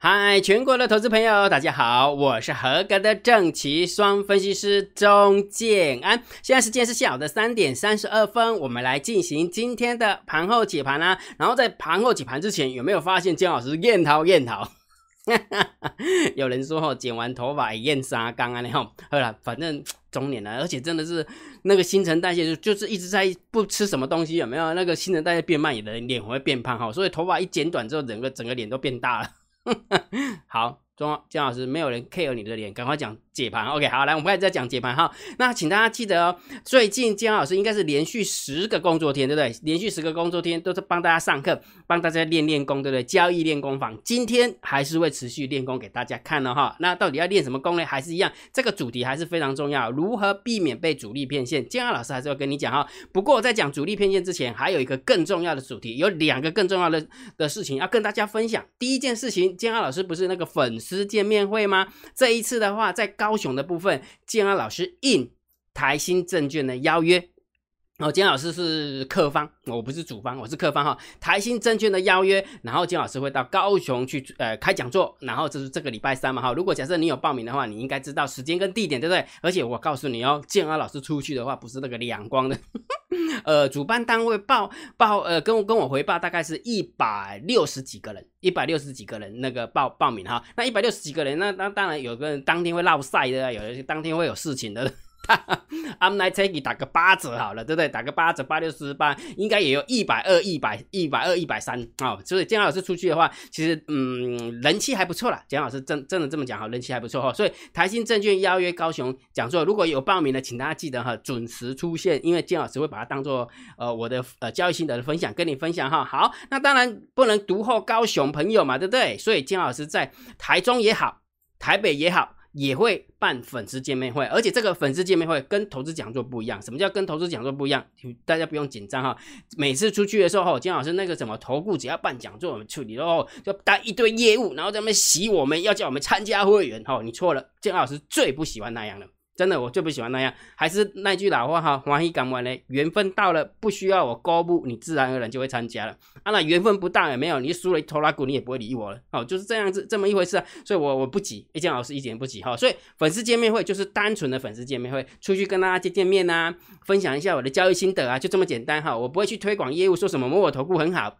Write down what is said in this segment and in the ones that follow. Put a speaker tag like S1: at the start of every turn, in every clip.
S1: 嗨，全国的投资朋友，大家好，我是合格的正奇双分析师钟建安。现在时间是下午的三点三十二分，我们来进行今天的盘后解盘啊。然后在盘后解盘之前，有没有发现姜老师验桃验桃？有人说哦，剪完头发验沙缸啊，然后好了，反正中年了，而且真的是那个新陈代谢就就是一直在不吃什么东西，有没有？那个新陈代谢变慢，有的脸会变胖哈，所以头发一剪短之后，整个整个脸都变大了。好，钟姜老师，没有人 care 你的脸，赶快讲。解盘，OK，好，来，我们开始再讲解盘哈。那请大家记得哦，最近姜老师应该是连续十个工作天，对不对？连续十个工作天都是帮大家上课，帮大家练练功，对不对？交易练功坊，今天还是会持续练功给大家看的哈。那到底要练什么功呢？还是一样，这个主题还是非常重要，如何避免被主力骗线？姜老师还是要跟你讲哈。不过在讲主力骗线之前，还有一个更重要的主题，有两个更重要的的事情要跟大家分享。第一件事情，姜老师不是那个粉丝见面会吗？这一次的话，在高高雄的部分，建安老师应台新证券的邀约。哦，金老师是客方，我不是主方，我是客方哈。台新证券的邀约，然后金老师会到高雄去呃开讲座，然后这是这个礼拜三嘛哈。如果假设你有报名的话，你应该知道时间跟地点，对不对？而且我告诉你哦，建安老师出去的话，不是那个两光的，呃，主办单位报报呃跟我跟我回报，大概是一百六十几个人，一百六十几个人那个报报名哈。那一百六十几个人，那那当然有个人当天会落赛的，有的当天会有事情的。哈哈 I'm not taking 打个八折好了，对不对？打个八折，八六四十八，应该也有一百二、一百、一百二、一百三啊。所以姜老师出去的话，其实嗯，人气还不错啦。姜老师真真的这么讲哈，人气还不错哈。所以台新证券邀约高雄讲座，如果有报名的，请大家记得哈，准时出现，因为姜老师会把它当做呃我的呃交易心得的分享跟你分享哈。好，那当然不能独后高雄朋友嘛，对不对？所以姜老师在台中也好，台北也好。也会办粉丝见面会，而且这个粉丝见面会跟投资讲座不一样。什么叫跟投资讲座不一样？大家不用紧张哈。每次出去的时候，金老师那个什么投顾只要办讲座，我们处理，然后就带一堆业务，然后在那边洗我们，要叫我们参加会员。哈，你错了，金老师最不喜欢那样的。真的，我最不喜欢那样。还是那句老话哈，欢喜感完嘞，缘分到了，不需要我公布，你自然而然就会参加了。啊，那缘分不到也没有，你输了一头拉股，你也不会理我了。哦，就是这样子，这么一回事啊。所以我我不急，一江老师一点不急哈。所以粉丝见面会就是单纯的粉丝见面会，出去跟大家见见面呐，分享一下我的交易心得啊，就这么简单哈。我不会去推广业务，说什么某某投顾很好。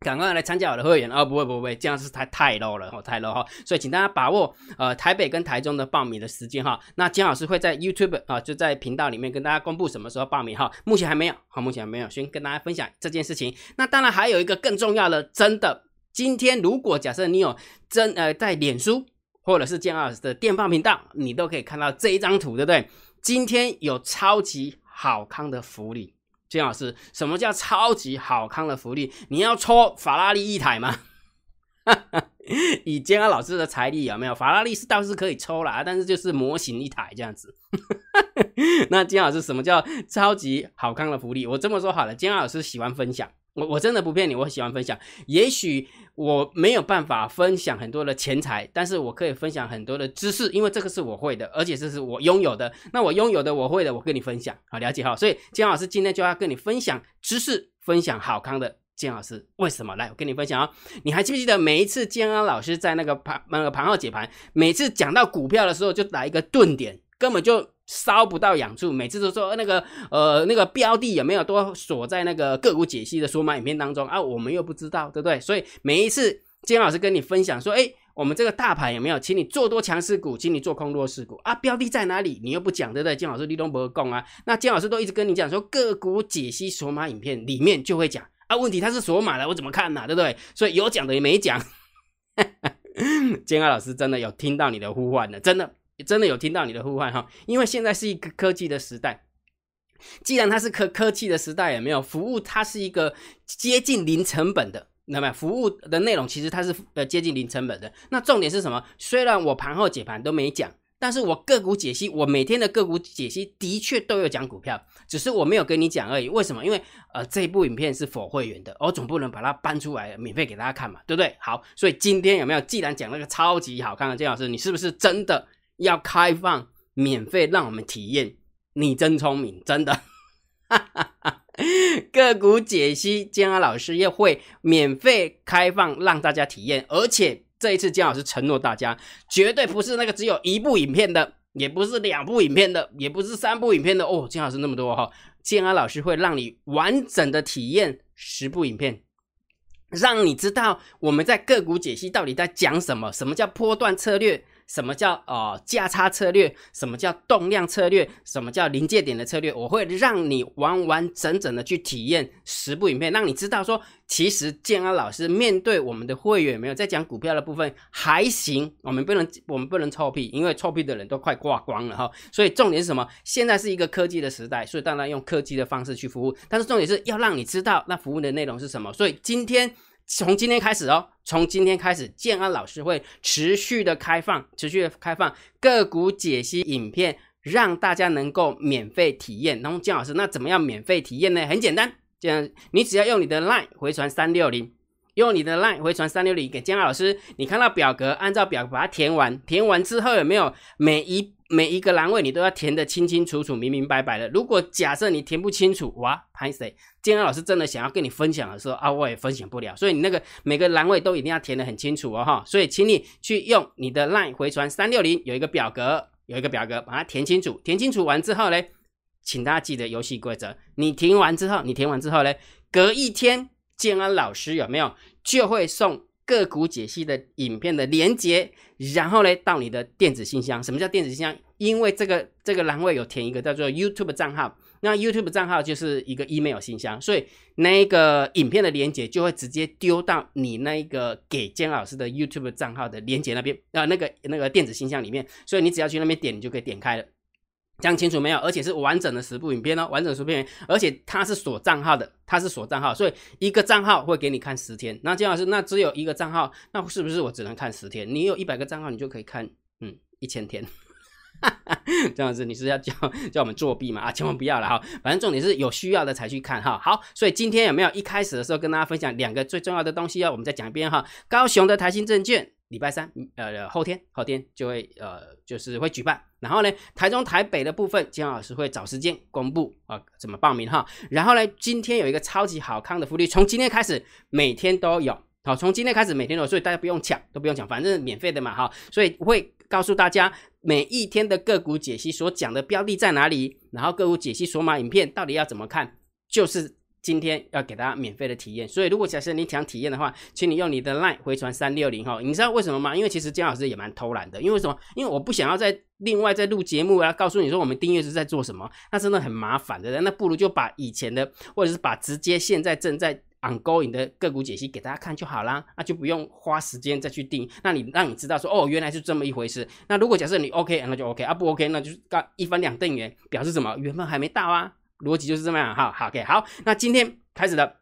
S1: 赶快来参加我的会员哦！不会不会，这样是太太 low 了哦，太 low 哈！所以请大家把握呃台北跟台中的报名的时间哈。那金老师会在 YouTube 啊，就在频道里面跟大家公布什么时候报名哈。目前还没有，好，目前还没有，先跟大家分享这件事情。那当然还有一个更重要的，真的，今天如果假设你有真呃在脸书或者是金老师的电报频道，你都可以看到这一张图，对不对？今天有超级好康的福利。金老师，什么叫超级好康的福利？你要抽法拉利一台吗？以金安老师的财力有没有？法拉利是倒是可以抽啦，但是就是模型一台这样子。那金老师，什么叫超级好康的福利？我这么说好了，金老师喜欢分享。我我真的不骗你，我喜欢分享。也许我没有办法分享很多的钱财，但是我可以分享很多的知识，因为这个是我会的，而且这是我拥有的。那我拥有的，我会的，我跟你分享，好了解哈。所以金老师今天就要跟你分享知识，分享好康的。金老师为什么来？我跟你分享啊，你还记不记得每一次建安老师在那个盘那个盘后解盘，每次讲到股票的时候，就来一个顿点，根本就。烧不到痒处，每次都说那个呃那个标的有没有都锁在那个个股解析的说码影片当中啊？我们又不知道，对不对？所以每一次金老师跟你分享说，哎，我们这个大盘有没有，请你做多强势股，请你做空弱势股啊？标的在哪里？你又不讲，对不对？金老师立东不讲啊？那金老师都一直跟你讲说，个股解析锁码影片里面就会讲啊。问题它是锁码的，我怎么看呢？对不对？所以有讲的也没讲。金老师真的有听到你的呼唤的，真的。真的有听到你的呼唤哈，因为现在是一个科技的时代，既然它是科科技的时代，也没有服务，它是一个接近零成本的，那么服务的内容其实它是呃接近零成本的。那重点是什么？虽然我盘后解盘都没讲，但是我个股解析，我每天的个股解析的确都有讲股票，只是我没有跟你讲而已。为什么？因为呃这一部影片是否会员的，我总不能把它搬出来免费给大家看嘛，对不对？好，所以今天有没有？既然讲那个超级好看的金老师，你是不是真的？要开放免费让我们体验，你真聪明，真的。个股解析，江安老师又会免费开放让大家体验，而且这一次建安老师承诺大家，绝对不是那个只有一部影片的，也不是两部影片的，也不是三部影片的哦。建安老师那么多哈，建安老师会让你完整的体验十部影片。让你知道我们在个股解析到底在讲什么？什么叫波段策略？什么叫哦价差策略？什么叫动量策略？什么叫临界点的策略？我会让你完完整整的去体验十部影片，让你知道说，其实建安老师面对我们的会员没有在讲股票的部分还行，我们不能我们不能臭屁，因为臭屁的人都快挂光了哈。所以重点是什么？现在是一个科技的时代，所以当然用科技的方式去服务，但是重点是要让你知道那服务的内容是什么。所以今天。从今天开始哦，从今天开始，建安老师会持续的开放，持续的开放个股解析影片，让大家能够免费体验。然后建老师，那怎么样免费体验呢？很简单，这样你只要用你的 LINE 回传三六零，用你的 LINE 回传三六零给建安老师，你看到表格，按照表把它填完，填完之后有没有每一？每一个栏位你都要填的清清楚楚、明明白白的。如果假设你填不清楚，哇，拍谁？建安老师真的想要跟你分享的时候啊，我也分享不了。所以你那个每个栏位都一定要填的很清楚哦，哈。所以请你去用你的 LINE 回传三六零，有一个表格，有一个表格，把它填清楚。填清楚完之后呢，请大家记得游戏规则。你填完之后，你填完之后呢，隔一天，建安老师有没有就会送？个股解析的影片的连接，然后呢，到你的电子信箱。什么叫电子信箱？因为这个这个栏位有填一个叫做 YouTube 账号，那 YouTube 账号就是一个 email 信箱，所以那个影片的连接就会直接丢到你那一个给姜老师的 YouTube 账号的连接那边，啊，那个那个电子信箱里面，所以你只要去那边点，你就可以点开了。讲清楚没有？而且是完整的十部影片哦，完整十部影片，而且它是锁账号的，它是锁账号，所以一个账号会给你看十天。那金老师，那只有一个账号，那是不是我只能看十天？你有一百个账号，你就可以看，嗯，一千天。这样子你是要叫叫我们作弊嘛？啊，千万不要了哈，反正重点是有需要的才去看哈。好，所以今天有没有一开始的时候跟大家分享两个最重要的东西哦？我们再讲一遍哈。高雄的台新证券。礼拜三，呃，后天，后天就会，呃，就是会举办。然后呢，台中、台北的部分，金老师会找时间公布啊，怎么报名哈。然后呢，今天有一个超级好康的福利，从今天开始每天都有，好，从今天开始每天都有，所以大家不用抢，都不用抢，反正免费的嘛哈。所以会告诉大家每一天的个股解析所讲的标的在哪里，然后个股解析索码影片到底要怎么看，就是。今天要给大家免费的体验，所以如果假设你想体验的话，请你用你的 LINE 回传三六零哈。你知道为什么吗？因为其实姜老师也蛮偷懒的，因为什么？因为我不想要再另外再录节目啊，告诉你说我们订阅是在做什么，那真的很麻烦的。那不如就把以前的，或者是把直接现在正在 ongoing 的个股解析给大家看就好啦，那就不用花时间再去订。那你让你知道说哦，原来是这么一回事。那如果假设你 OK，那就 OK 啊，不 OK，那就是刚一翻两瞪眼，表示什么？缘分还没到啊。逻辑就是这么样，好好，OK，好，那今天开始的，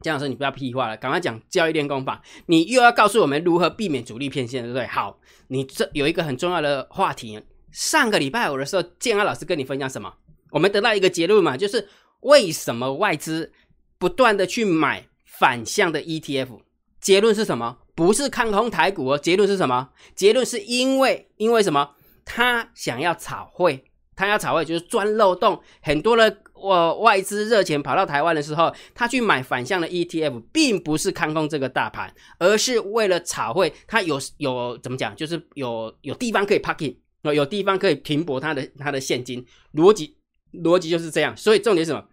S1: 姜老师，你不要屁话了，赶快讲交易练功法，你又要告诉我们如何避免主力骗线，对不对？好，你这有一个很重要的话题，上个礼拜五的时候，建安老师跟你分享什么？我们得到一个结论嘛，就是为什么外资不断的去买反向的 ETF？结论是什么？不是看空台股哦，结论是什么？结论是因为因为什么？他想要炒汇，他要炒汇就是钻漏洞，很多的。我外资热钱跑到台湾的时候，他去买反向的 ETF，并不是看空这个大盘，而是为了炒汇。他有有怎么讲？就是有有地方可以 parking，有地方可以平博他的他的现金。逻辑逻辑就是这样。所以重点是什么？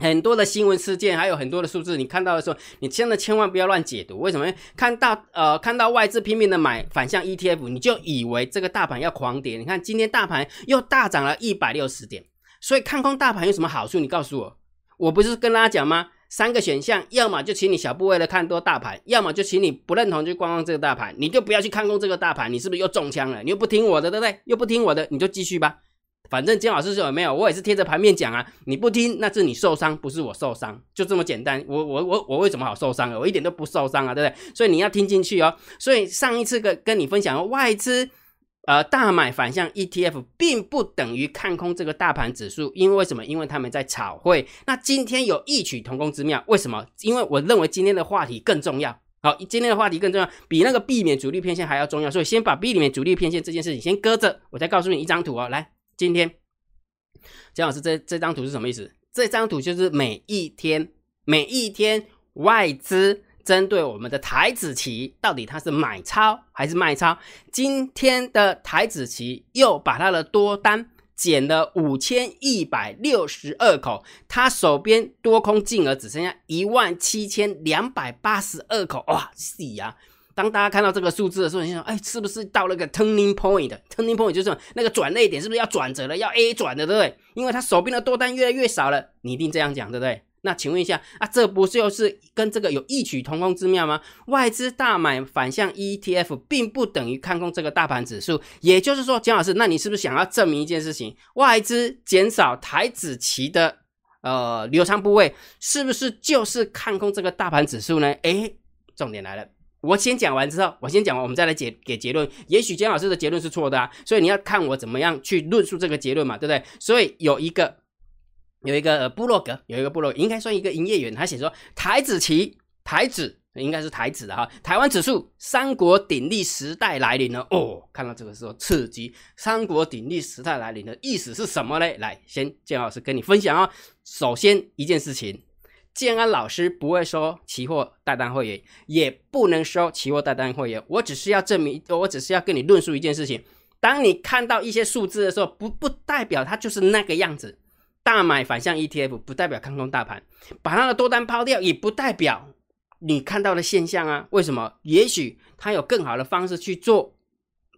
S1: 很多的新闻事件，还有很多的数字，你看到的时候，你真的千万不要乱解读。为什么？看到呃看到外资拼命的买反向 ETF，你就以为这个大盘要狂跌。你看今天大盘又大涨了一百六十点。所以看空大盘有什么好处？你告诉我，我不是跟大家讲吗？三个选项，要么就请你小部位的看多大盘，要么就请你不认同就观望这个大盘，你就不要去看空这个大盘。你是不是又中枪了？你又不听我的，对不对？又不听我的，你就继续吧。反正金老师说有没有？我也是贴着盘面讲啊。你不听，那是你受伤，不是我受伤，就这么简单。我我我我为什么好受伤啊？我一点都不受伤啊，对不对？所以你要听进去哦。所以上一次跟跟你分享外资。呃，大买反向 ETF 并不等于看空这个大盘指数，因为为什么？因为他们在炒汇。那今天有异曲同工之妙，为什么？因为我认为今天的话题更重要。好，今天的话题更重要，比那个避免主力偏线还要重要。所以先把避免主力偏线这件事情先搁着，我再告诉你一张图哦。来，今天姜老师这这张图是什么意思？这张图就是每一天每一天外资。针对我们的台子期，到底它是买超还是卖超？今天的台子期又把它的多单减了五千一百六十二口，他手边多空净额只剩下一万七千两百八十二口，哇，是呀！当大家看到这个数字的时候，你想，哎，是不是到了个 turning point？turning point 就是那个转捩点，是不是要转折了，要 A 转的，对不对？因为他手边的多单越来越少了，你一定这样讲，对不对？那请问一下啊，这不就是跟这个有异曲同工之妙吗？外资大买反向 ETF，并不等于看空这个大盘指数。也就是说，姜老师，那你是不是想要证明一件事情？外资减少台子期的呃流仓部位，是不是就是看空这个大盘指数呢？诶，重点来了，我先讲完之后，我先讲完，我们再来解给结论。也许姜老师的结论是错的啊，所以你要看我怎么样去论述这个结论嘛，对不对？所以有一个。有一个部落格，有一个部落应该算一个营业员，他写说台子旗台子应该是台子的哈，台湾指数三国鼎立时代来临了哦，看到这个时候刺激，三国鼎立时代来临的意思是什么嘞？来，先建老师跟你分享哦。首先一件事情，建安老师不会收期货代单会员，也不能收期货代单会员，我只是要证明，我只是要跟你论述一件事情，当你看到一些数字的时候，不不代表它就是那个样子。大买反向 ETF 不代表看空大盘，把它的多单抛掉也不代表你看到的现象啊？为什么？也许他有更好的方式去做。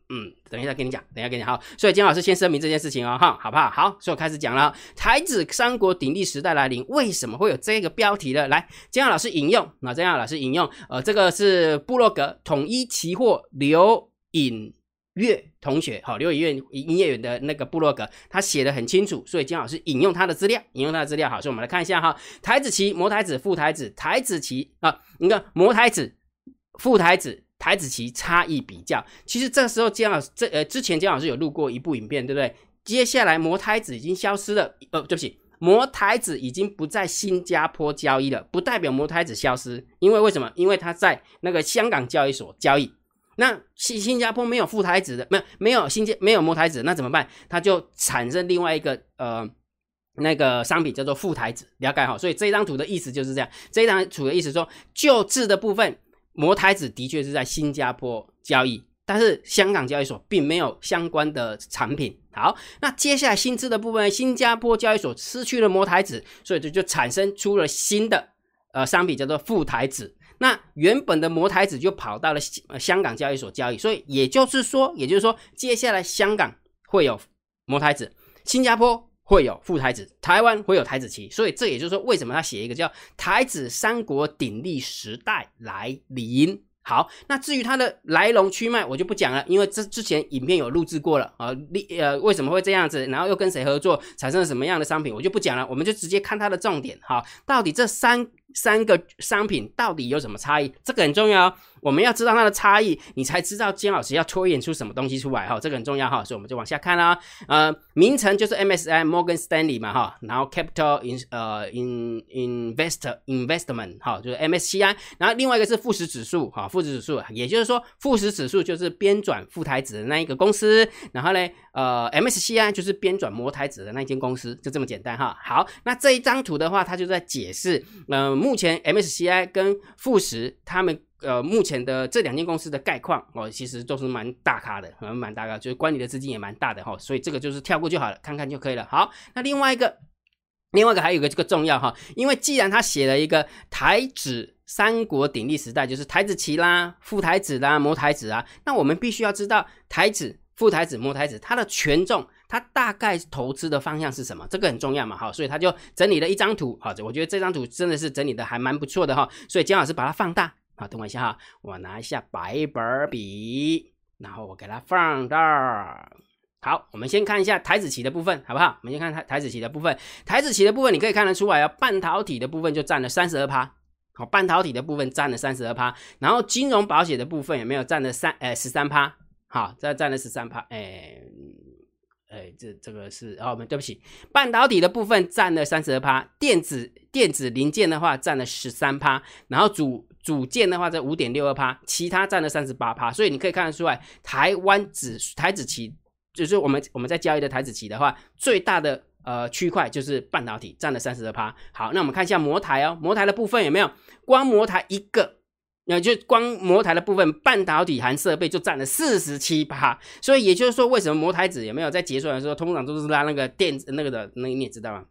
S1: 嗯，等一下跟你讲，等一下跟你好。所以金老师先声明这件事情哦，哈，好不好？好，所以我开始讲了。台子三国鼎立时代来临，为什么会有这个标题呢？来，金老师引用，那金老师引用，呃，这个是布洛格统一期货刘引。岳同学，好，刘以月营业员的那个部落格，他写的很清楚，所以金老师引用他的资料，引用他的资料，好，所以我们来看一下哈，台子棋、魔台子、副台子、台子棋啊，你看魔台子、副台子、台子棋差异比较，其实这个时候金老师这呃之前金老师有录过一部影片，对不对？接下来魔台子已经消失了，呃，对不起，摩台子已经不在新加坡交易了，不代表摩台子消失，因为为什么？因为他在那个香港交易所交易。那新新加坡没有副台子的，没有没有新加没有摩台子，那怎么办？它就产生另外一个呃那个商品叫做副台子，了解好。所以这张图的意思就是这样，这张图的意思说，旧制的部分摩台子的确是在新加坡交易，但是香港交易所并没有相关的产品。好，那接下来新制的部分，新加坡交易所失去了摩台子，所以这就产生出了新的呃商品叫做副台子。那原本的摩台子就跑到了呃香港交易所交易，所以也就是说，也就是说，接下来香港会有摩台子，新加坡会有副台子，台湾会有台子期，所以这也就是说，为什么他写一个叫“台子三国鼎立时代来临”。好，那至于它的来龙去脉，我就不讲了，因为这之前影片有录制过了啊。立呃为什么会这样子，然后又跟谁合作，产生了什么样的商品，我就不讲了，我们就直接看它的重点哈。到底这三三个商品到底有什么差异？这个很重要。我们要知道它的差异，你才知道金老师要拖延出什么东西出来哈，这个很重要哈，所以我们就往下看啦。呃，名称就是 MSI Morgan Stanley 嘛哈，然后 Capital in 呃 in Invest Investment 哈，就是 MSCI，然后另外一个是富时指数哈，富时指数，也就是说富时指数就是编转富台子的那一个公司，然后呢，呃，MSCI 就是编转摩台子的那间公司，就这么简单哈。好，那这一张图的话，它就在解释，呃，目前 MSCI 跟富时他们。呃，目前的这两间公司的概况哦，其实都是蛮大咖的，蛮蛮大咖，就是管理的资金也蛮大的哈，所以这个就是跳过就好了，看看就可以了。好，那另外一个，另外一个还有个这个重要哈，因为既然他写了一个台指三国鼎立时代，就是台子棋啦、副台子啦、摩台子啊，那我们必须要知道台子、副台子、摩台子它的权重，它大概投资的方向是什么，这个很重要嘛，哈，所以他就整理了一张图，好，我觉得这张图真的是整理的还蛮不错的哈，所以姜老师把它放大。好，等我一下哈，我拿一下白本笔，然后我给它放大。好，我们先看一下台子棋的部分，好不好？我们先看台台子棋的部分，台子棋的部分你可以看得出来啊，半导体的部分就占了三十二趴。好，半导体的部分占了三十二趴，然后金融保险的部分有没有占了三呃十三趴？好，这占了十三趴，哎。哎，这这个是哦，我们对不起，半导体的部分占了三十二趴，电子电子零件的话占了十三趴，然后主组件的话在五点六二趴，其他占了三十八趴，所以你可以看得出来，台湾指台子期就是我们我们在交易的台子期的话，最大的呃区块就是半导体占了三十二趴。好，那我们看一下模台哦，模台的部分有没有？光模台一个那就光模台的部分，半导体含设备就占了四十七趴。所以也就是说，为什么模台子有没有在结算的时候，通常都是拉那个电那个的，那你也知道吗？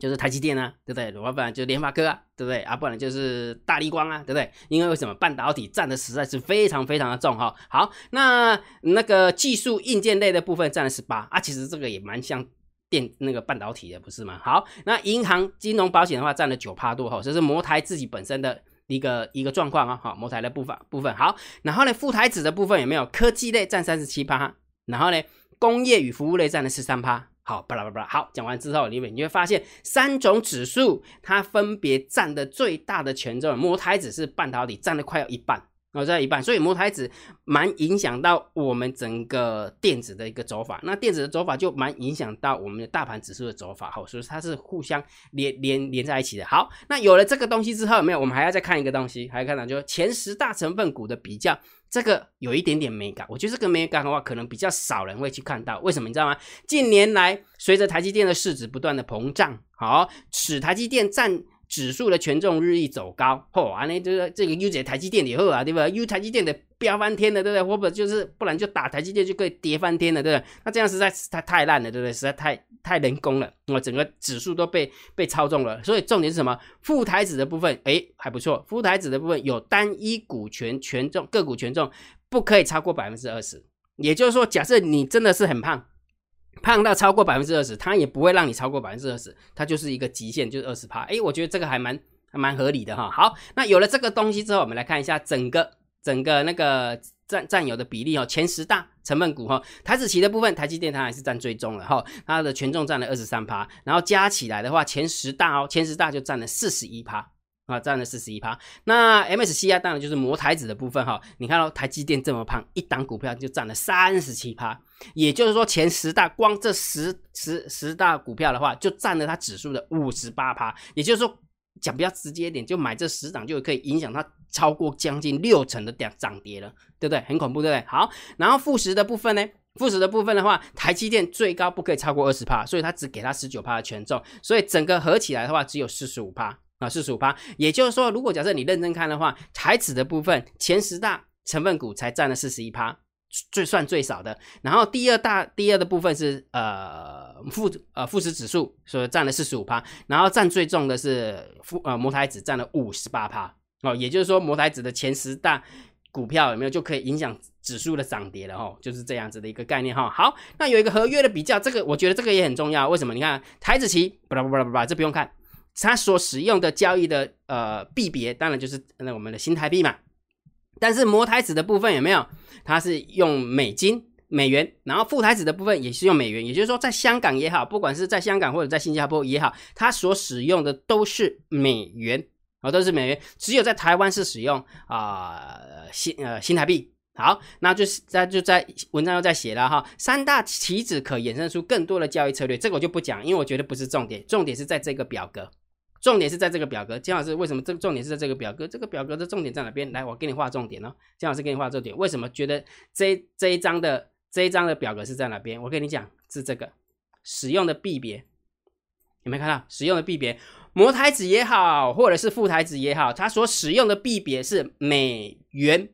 S1: 就是台积电啊，对不对？要不然就联发科啊，对不对？啊，不然就是大力光啊，对不对？因为为什么半导体占的实在是非常非常的重哈。好，那那个技术硬件类的部分占了十八啊，其实这个也蛮像电那个半导体的，不是吗？好，那银行、金融、保险的话占了九趴多哈，这是摩台自己本身的一个一个状况啊。好，摩台的部分部分好，然后呢，副台子的部分有没有？科技类占三十七趴，然后呢，工业与服务类占了十三趴。好，巴拉巴拉，好，讲完之后，你们你会发现三种指数它分别占的最大的权重，摩台指是半导体占了快要一半。哦，在一半，所以摩台子蛮影响到我们整个电子的一个走法，那电子的走法就蛮影响到我们的大盘指数的走法，好，所以它是互相连连连在一起的。好，那有了这个东西之后，没有？我们还要再看一个东西，还要看到就是前十大成分股的比较，这个有一点点美感，我觉得这个美感的话，可能比较少人会去看到。为什么？你知道吗？近年来随着台积电的市值不断的膨胀，好，使台积电占。指数的权重日益走高，嚯，啊，那这个这个 U 在台积电以后啊，对吧？U 台积电的飙翻天了，对不对？或者就是不然就打台积电就可以跌翻天了，对不对？那这样实在是太太烂了，对不对？实在太太人工了，我整个指数都被被操纵了。所以重点是什么？副台子的部分，哎，还不错。副台子的部分有单一股权权重个股权重不可以超过百分之二十，也就是说，假设你真的是很胖。胖到超过百分之二十，它也不会让你超过百分之二十，它就是一个极限，就是二十趴。哎，我觉得这个还蛮还蛮合理的哈。好，那有了这个东西之后，我们来看一下整个整个那个占占有的比例哦。前十大成分股哈，台子期的部分，台积电它还是占最重了哈，它的权重占了二十三趴，然后加起来的话，前十大哦，前十大就占了四十一趴。啊，占了四十一趴。那 MSCI 当然就是摩台子的部分哈。你看到台积电这么胖，一档股票就占了三十七趴。也就是说，前十大光这十十十大股票的话，就占了它指数的五十八趴。也就是说，讲比较直接一点，就买这十档就可以影响它超过将近六成的涨涨跌了，对不对？很恐怖，对不对？好，然后负十的部分呢？负十的部分的话，台积电最高不可以超过二十趴，所以它只给它十九趴的权重，所以整个合起来的话，只有四十五趴。啊，四十五趴，也就是说，如果假设你认真看的话，台指的部分前十大成分股才占了四十一趴，最算最少的。然后第二大第二的部分是呃富呃富时指数，所以占了四十五趴。然后占最重的是富呃摩台指占了五十八趴。哦，也就是说摩台指的前十大股票有没有就可以影响指数的涨跌了哈，就是这样子的一个概念哈。好，那有一个合约的比较，这个我觉得这个也很重要。为什么？你看台子期，不啦不啦不啦，这不用看。它所使用的交易的呃币别，当然就是那我们的新台币嘛。但是摩台子的部分有没有？它是用美金、美元，然后副台子的部分也是用美元。也就是说，在香港也好，不管是在香港或者在新加坡也好，它所使用的都是美元啊，都是美元。只有在台湾是使用啊新呃新台币。好，那就是在就在文章又在写了哈，三大棋子可衍生出更多的交易策略，这个我就不讲，因为我觉得不是重点，重点是在这个表格。重点是在这个表格，姜老师为什么这个重点是在这个表格？这个表格的重点在哪边？来，我给你画重点哦。姜老师给你画重点，为什么觉得这这一张的这一张的表格是在哪边？我跟你讲，是这个使用的币别，有没有看到？使用的币别，模台子也好，或者是副台子也好，它所使用的币别是美元。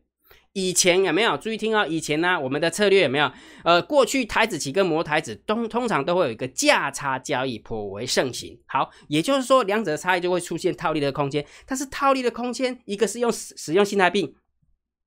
S1: 以前有没有注意听哦？以前呢，我们的策略有没有？呃，过去台子期跟模台子通通常都会有一个价差交易颇为盛行。好，也就是说两者的差异就会出现套利的空间。但是套利的空间，一个是用使使用新台币，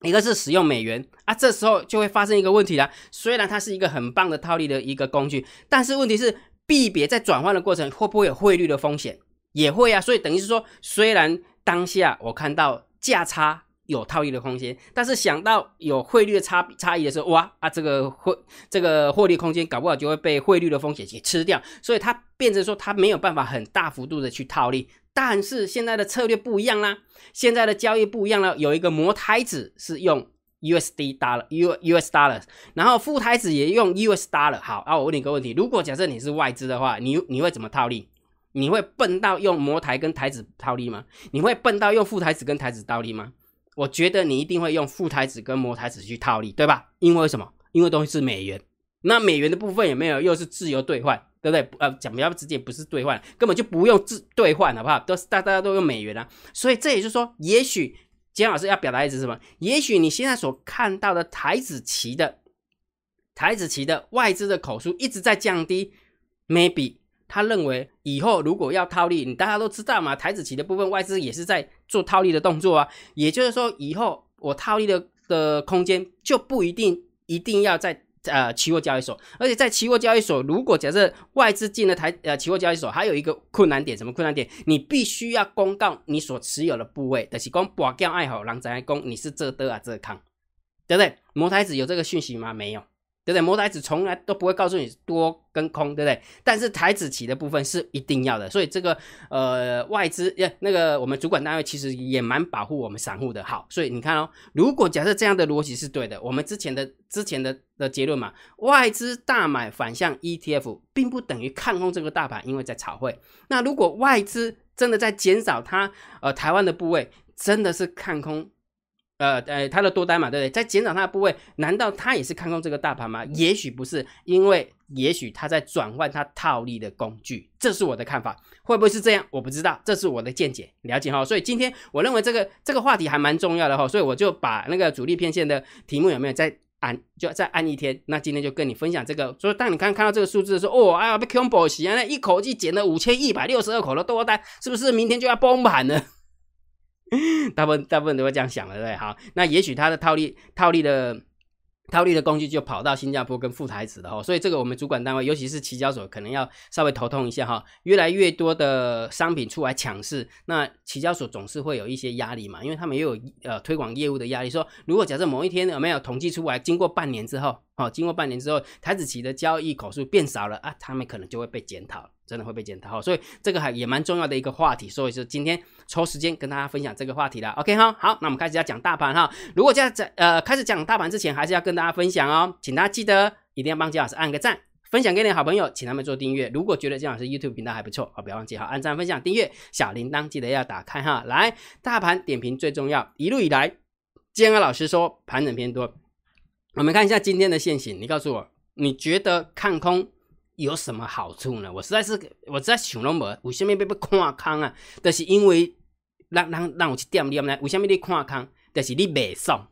S1: 一个是使用美元啊，这时候就会发生一个问题了。虽然它是一个很棒的套利的一个工具，但是问题是币别在转换的过程会不会有汇率的风险？也会啊。所以等于是说，虽然当下我看到价差。有套利的空间，但是想到有汇率的差差异的时候，哇啊，这个汇这个获利空间搞不好就会被汇率的风险给吃掉，所以它变成说它没有办法很大幅度的去套利。但是现在的策略不一样啦，现在的交易不一样了，有一个模台子是用 USD dollar U US dollar，然后副台子也用 US dollar。好，啊，我问你个问题，如果假设你是外资的话，你你会怎么套利？你会笨到用模台跟台子套利吗？你会笨到用副台子跟台子套利吗？我觉得你一定会用副台子跟模台子去套利，对吧？因为什么？因为东西是美元，那美元的部分有没有？又是自由兑换，对不对？呃，讲比较直接，不是兑换，根本就不用自兑换，好不好？都是大大家都用美元啊。所以这也就是说，也许姜老师要表达意思是什么？也许你现在所看到的台子期的台子期的外资的口数一直在降低，maybe 他认为以后如果要套利，你大家都知道嘛，台子期的部分外资也是在做套利的动作啊。也就是说，以后我套利的的空间就不一定一定要在呃期货交易所，而且在期货交易所，如果假设外资进了台呃期货交易所，还有一个困难点，什么困难点？你必须要公告你所持有的部位，但是讲保掉爱好，让在公你是这的啊这康，对不对？摩台子有这个讯息吗？没有。对不对？摩台子从来都不会告诉你多跟空，对不对？但是台子期的部分是一定要的，所以这个呃外资呃那个我们主管单位其实也蛮保护我们散户的。好，所以你看哦，如果假设这样的逻辑是对的，我们之前的之前的的结论嘛，外资大买反向 ETF，并不等于看空这个大盘，因为在炒汇。那如果外资真的在减少它呃台湾的部位，真的是看空。呃呃，它的多单嘛，对不对？在减少它的部位，难道它也是看空这个大盘吗？也许不是，因为也许它在转换它套利的工具，这是我的看法，会不会是这样？我不知道，这是我的见解，了解哈。所以今天我认为这个这个话题还蛮重要的哈，所以我就把那个主力片线的题目有没有再按，就再按一天。那今天就跟你分享这个，所以当你看看到这个数字的时候，哦，哎呀，被 combo 洗啊，那一口气减了五千一百六十二口的多单，是不是明天就要崩盘了？大部分大部分都会这样想的，对好，那也许他的套利套利的套利的工具就跑到新加坡跟副台子了哈，所以这个我们主管单位，尤其是期交所，可能要稍微头痛一下哈。越来越多的商品出来抢市，那期交所总是会有一些压力嘛，因为他们也有呃推广业务的压力。说如果假设某一天有没有统计出来，经过半年之后，哦，经过半年之后，台子期的交易口数变少了啊，他们可能就会被检讨。真的会被检讨，所以这个还也蛮重要的一个话题，所以说今天抽时间跟大家分享这个话题了。OK 哈，好，那我们开始要讲大盘哈。如果在在呃开始讲大盘之前，还是要跟大家分享哦，请大家记得一定要帮姜老师按个赞，分享给你的好朋友，请他们做订阅。如果觉得姜老师 YouTube 频道还不错，哦，不要忘记好按赞、分享、订阅，小铃铛记得要打开哈。来，大盘点评最重要，一路以来，姜老师说盘整偏多，我们看一下今天的现形，你告诉我，你觉得看空？有什么好处呢？我实在是，我在想拢无，为什么被被看空啊？就是因为让让让我去点你呢？为什么你看空？就是你袂爽，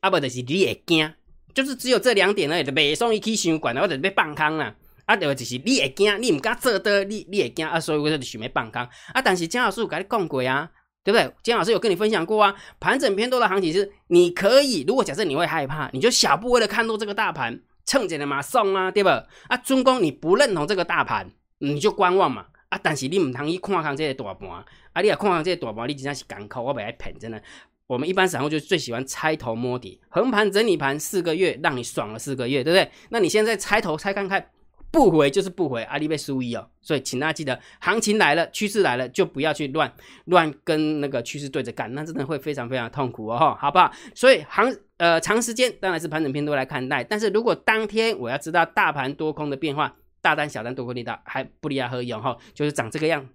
S1: 啊不就是你会惊，就是只有这两点而已。袂爽，伊去想管，或者被放空啦。啊，对，就是你会惊，你唔敢做的，你你会惊啊，所以我就想要放空啊。但是姜老师有跟你讲过啊，对不对？姜老师有跟你分享过啊，盘整偏多的行情是你可以，如果假设你会害怕，你就小部位的看多这个大盘。蹭起来嘛送啊，对不？啊，尊公你不认同这个大盘，你就观望嘛。啊，但是你唔同意看看这个大盘，啊，你也看看这个大盘，你真正是港口，我不爱骗，真的。我们一般散户就最喜欢猜头摸底，横盘整理盘四个月，让你爽了四个月，对不对？那你现在猜头猜看看。不回就是不回，阿里被输一哦，所以请大家记得，行情来了，趋势来了，就不要去乱乱跟那个趋势对着干，那真的会非常非常痛苦哦，好不好？所以行呃长时间当然是盘整偏多来看待，但是如果当天我要知道大盘多空的变化，大单小单多空力道还不离合用哈，就是长这个样。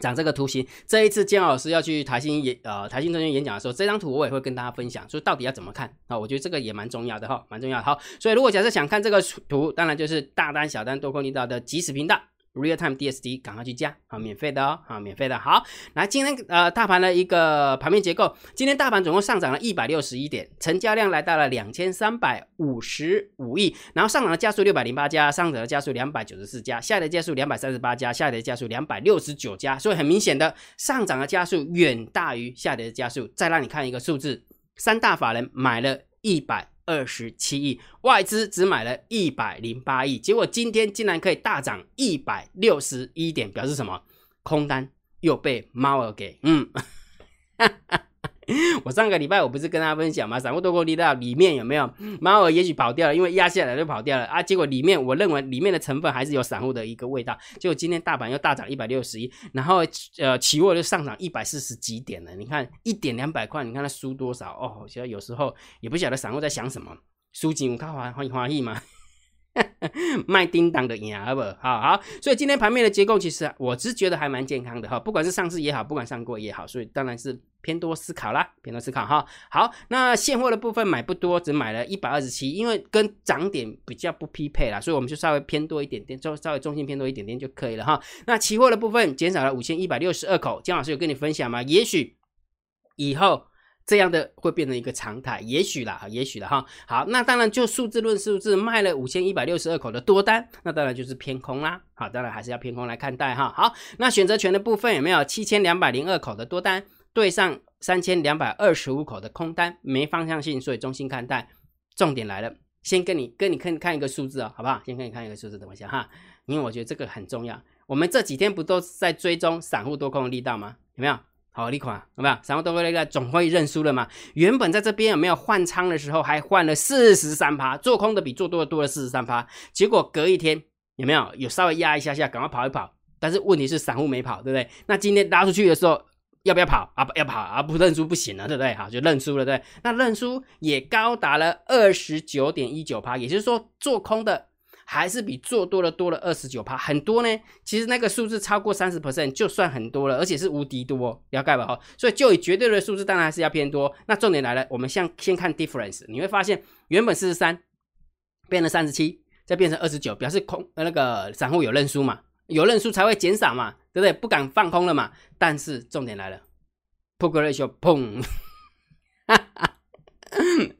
S1: 长这个图形，这一次姜老师要去台新演呃台新中心演讲的时候，这张图我也会跟大家分享，说到底要怎么看啊？我觉得这个也蛮重要的哈，蛮重要的。好，所以如果假设想看这个图，当然就是大单小单多空力道的即时频道。Real time DSD，赶快去加好，免费的哦，好，免费的。好，来今天呃大盘的一个盘面结构，今天大盘总共上涨了一百六十一点，成交量来到了两千三百五十五亿，然后上涨的家数六百零八家，上涨的家数两百九十四家，下跌家数两百三十八家，下跌家数两百六十九家，所以很明显的上涨的家数远大于下跌的家数。再让你看一个数字，三大法人买了一百。二十七亿，外资只买了一百零八亿，结果今天竟然可以大涨一百六十一点，表示什么？空单又被猫儿给嗯。我上个礼拜我不是跟大家分享吗？散户多空力道里面有没有猫儿？也许跑掉了，因为压下来就跑掉了啊。结果里面我认为里面的成分还是有散户的一个味道。结果今天大盘又大涨一百六十一，然后呃期货就上涨一百四十几点了。你看一点两百块，你看它输多少哦？其实有时候也不晓得散户在想什么，输金看欢欢欢喜吗？卖叮当的赢，好不好？好，所以今天盘面的结构，其实我是觉得还蛮健康的哈。不管是上市也好，不管上过也好，所以当然是偏多思考啦，偏多思考哈。好，那现货的部分买不多，只买了一百二十七，因为跟涨点比较不匹配啦，所以我们就稍微偏多一点点，就稍微中性偏多一点点就可以了哈。那期货的部分减少了五千一百六十二口，姜老师有跟你分享吗？也许以后。这样的会变成一个常态，也许啦，也许了哈。好，那当然就数字论数字，卖了五千一百六十二口的多单，那当然就是偏空啦。好，当然还是要偏空来看待哈。好，那选择权的部分有没有七千两百零二口的多单对上三千两百二十五口的空单，没方向性，所以中心看待。重点来了，先跟你跟你看看一个数字哦，好不好？先跟你看一个数字，等我一下哈，因为我觉得这个很重要。我们这几天不都是在追踪散户多空的力道吗？有没有？好，你看有没有？散户都会那个总会认输了嘛？原本在这边有没有换仓的时候还换了四十三趴，做空的比做多的多了四十三趴，结果隔一天有没有？有稍微压一下下，赶快跑一跑。但是问题是散户没跑，对不对？那今天拉出去的时候要不要跑啊？要跑啊？不认输不行了，对不对？好，就认输了，对。那认输也高达了二十九点一九趴，也就是说做空的。还是比做多了多了二十九趴，很多呢。其实那个数字超过三十 percent 就算很多了，而且是无敌多，了解吧？哈，所以就以绝对的数字，当然还是要偏多。那重点来了，我们像先看 difference，你会发现原本四十三变了三十七，再变成二十九，表示空呃那个散户有认输嘛，有认输才会减少嘛，对不对？不敢放空了嘛。但是重点来了，put ratio 砰，哈哈，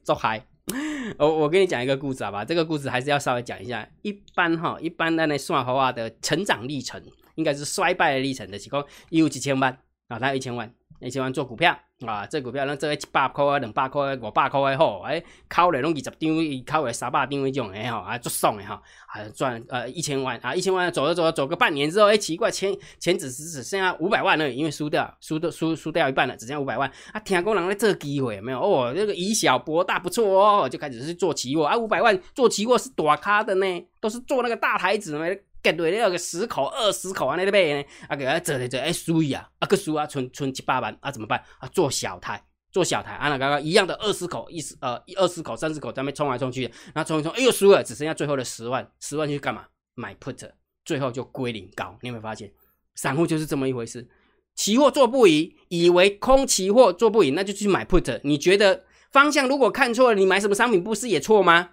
S1: 做嗨。我我跟你讲一个故事好吧，这个故事还是要稍微讲一下。一般哈，一般的那算好话的成长历程，应该是衰败的历程的，时候有几千万啊，他有一千万。一千万做股票啊，这股票咱做一百块啊、两百块啊、五百块的吼，哎，考来拢二十张，考来三百张那种的吼，啊，做爽的哈，啊赚呃一千万啊，一千万走着走着走个半年之后，哎，奇怪，钱钱只只只剩下五百万了，因为输掉，输的输输掉一半了，只剩下五百万啊。听工人在这机会没有哦，这个以小博大不错哦，就开始是做期货啊，五百万做期货是大咖的呢，都是做那个大台子嘛。Get 对了个十口二十口啊，那个买呢？啊，给他做来做，哎，输啊，啊个输啊，存存七八万啊，怎么办？啊，做小台，做小台，啊，那刚刚一样的二十口，一十呃二十口三十口，咱们冲来冲去，然后冲一冲，哎呦输了，只剩下最后的十万，十万去干嘛？买 put，最后就归零高。你有没有发现，散户就是这么一回事？期货做不赢，以为空期货做不赢，那就去买 put。你觉得方向如果看错了，你买什么商品不是也错吗？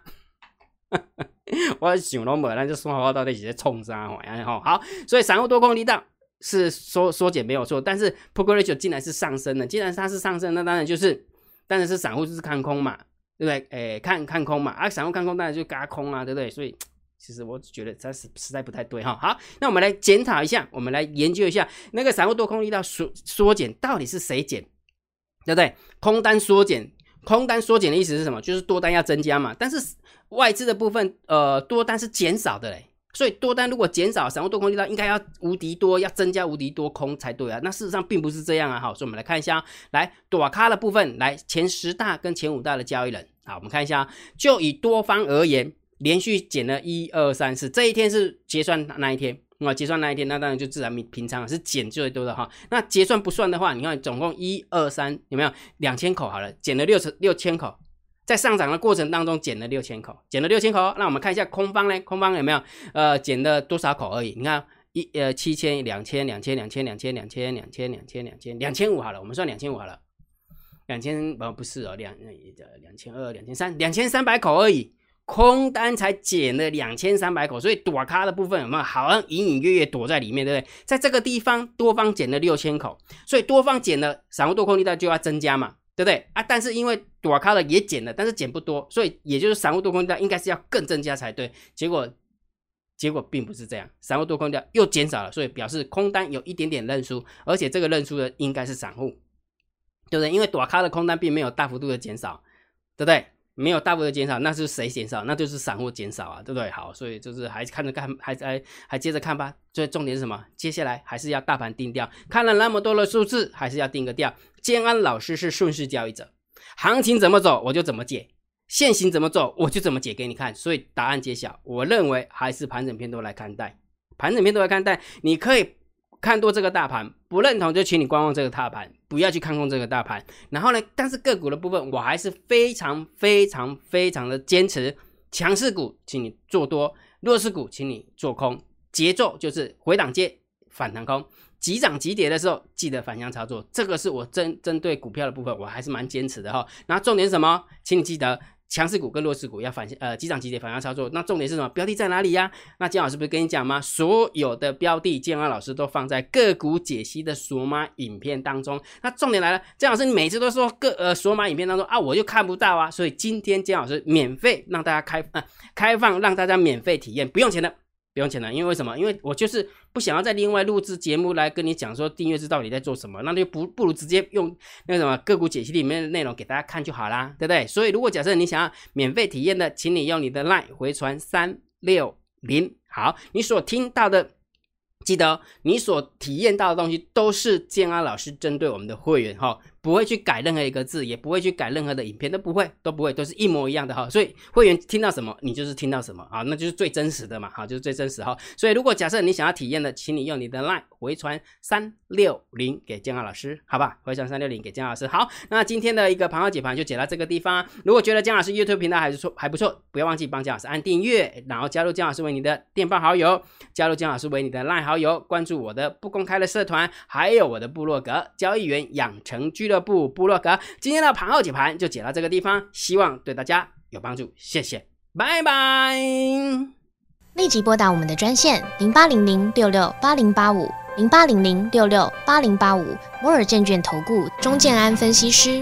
S1: 我想拢无，咱就说好到底是在冲啥玩意吼？好，所以散户多空力道是缩缩减没有错，但是 Progression 竟然是上升的，既然它是上升，那当然就是，当然是散户就是看空嘛，对不对？诶，看看空嘛，啊，散户看空当然就嘎空啊，对不对？所以其实我觉得这是实在不太对哈。好，那我们来检讨一下，我们来研究一下那个散户多空力道缩缩减到底是谁减，对不对？空单缩减。空单缩减的意思是什么？就是多单要增加嘛。但是外资的部分，呃，多单是减少的嘞。所以多单如果减少，散户多空力道应该要无敌多，要增加无敌多空才对啊。那事实上并不是这样啊。好，所以我们来看一下，来躲咖的部分，来前十大跟前五大的交易人。好，我们看一下，就以多方而言，连续减了一二三四，这一天是结算那一天。那结算那一天，那当然就自然平平仓是减最多的哈。那结算不算的话，你看总共一二三有没有两千口？好了，减了六十六千口，在上涨的过程当中减了六千口，减了六千口。那我们看一下空方呢？空方有没有呃减了多少口而已？你看一呃七千两千两千两千两千两千两千两千两千两千五好了，我们算两千五好了，两千呃不是哦两两千二两千三两千三百口而已。空单才减了两千三百口，所以躲咖的部分有没有好像隐隐约约躲在里面，对不对？在这个地方多方减了六千口，所以多方减了，散户多空力道就要增加嘛，对不对啊？但是因为躲咖的也减了，但是减不多，所以也就是散户多空力道应该是要更增加才对。结果结果并不是这样，散户多空力道又减少了，所以表示空单有一点点认输，而且这个认输的应该是散户，对不对？因为躲咖的空单并没有大幅度的减少，对不对？没有大幅的减少，那是谁减少？那就是散户减少啊，对不对？好，所以就是还看着看，还还还接着看吧。所以重点是什么？接下来还是要大盘定调。看了那么多的数字，还是要定个调。建安老师是顺势交易者，行情怎么走我就怎么解，现行怎么走我就怎么解给你看。所以答案揭晓，我认为还是盘整偏多来看待，盘整偏多来看待，你可以。看多这个大盘，不认同就请你观望这个大盘，不要去看空这个大盘。然后呢，但是个股的部分，我还是非常非常非常的坚持，强势股请你做多，弱势股请你做空，节奏就是回档接反弹空，急涨急跌的时候记得反向操作。这个是我针针对股票的部分，我还是蛮坚持的哈。然后重点什么？请你记得强势股跟弱势股要反呃机涨急跌反向操作。那重点是什么？标的在哪里呀？那姜老师不是跟你讲吗？所有的标的，建安老师都放在个股解析的索马影片当中。那重点来了，姜老师你每次都说个呃索马影片当中啊，我就看不到啊。所以今天姜老师免费让大家开呃开放让大家免费体验，不用钱的。不用钱了，因为为什么？因为我就是不想要再另外录制节目来跟你讲说订阅制到底在做什么，那就不不如直接用那个什么个股解析里面的内容给大家看就好啦，对不对？所以如果假设你想要免费体验的，请你用你的 LINE 回传三六零，好，你所听到的。记得你所体验到的东西都是建安老师针对我们的会员哈，不会去改任何一个字，也不会去改任何的影片，都不会，都不会，都是一模一样的哈。所以会员听到什么，你就是听到什么啊，那就是最真实的嘛，哈，就是最真实哈。所以如果假设你想要体验的，请你用你的 LINE 回传三六零给建安老师，好吧？回传三六零给建安老师。好，那今天的一个盘后解盘就解到这个地方。如果觉得姜老师 YouTube 频道还是错还不错，不要忘记帮姜老师按订阅，然后加入姜老师为你的电报好友，加入姜老师为你的 LINE 好。友关注我的不公开的社团，还有我的部落格交易员养成俱乐乐部部落格。今天的盘后解盘就解到这个地方，希望对大家有帮助，谢谢，拜拜。
S2: 立即拨打我们的专线零八零零六六八零八五零八零零六六八零八五摩尔证券投顾钟建安分析师。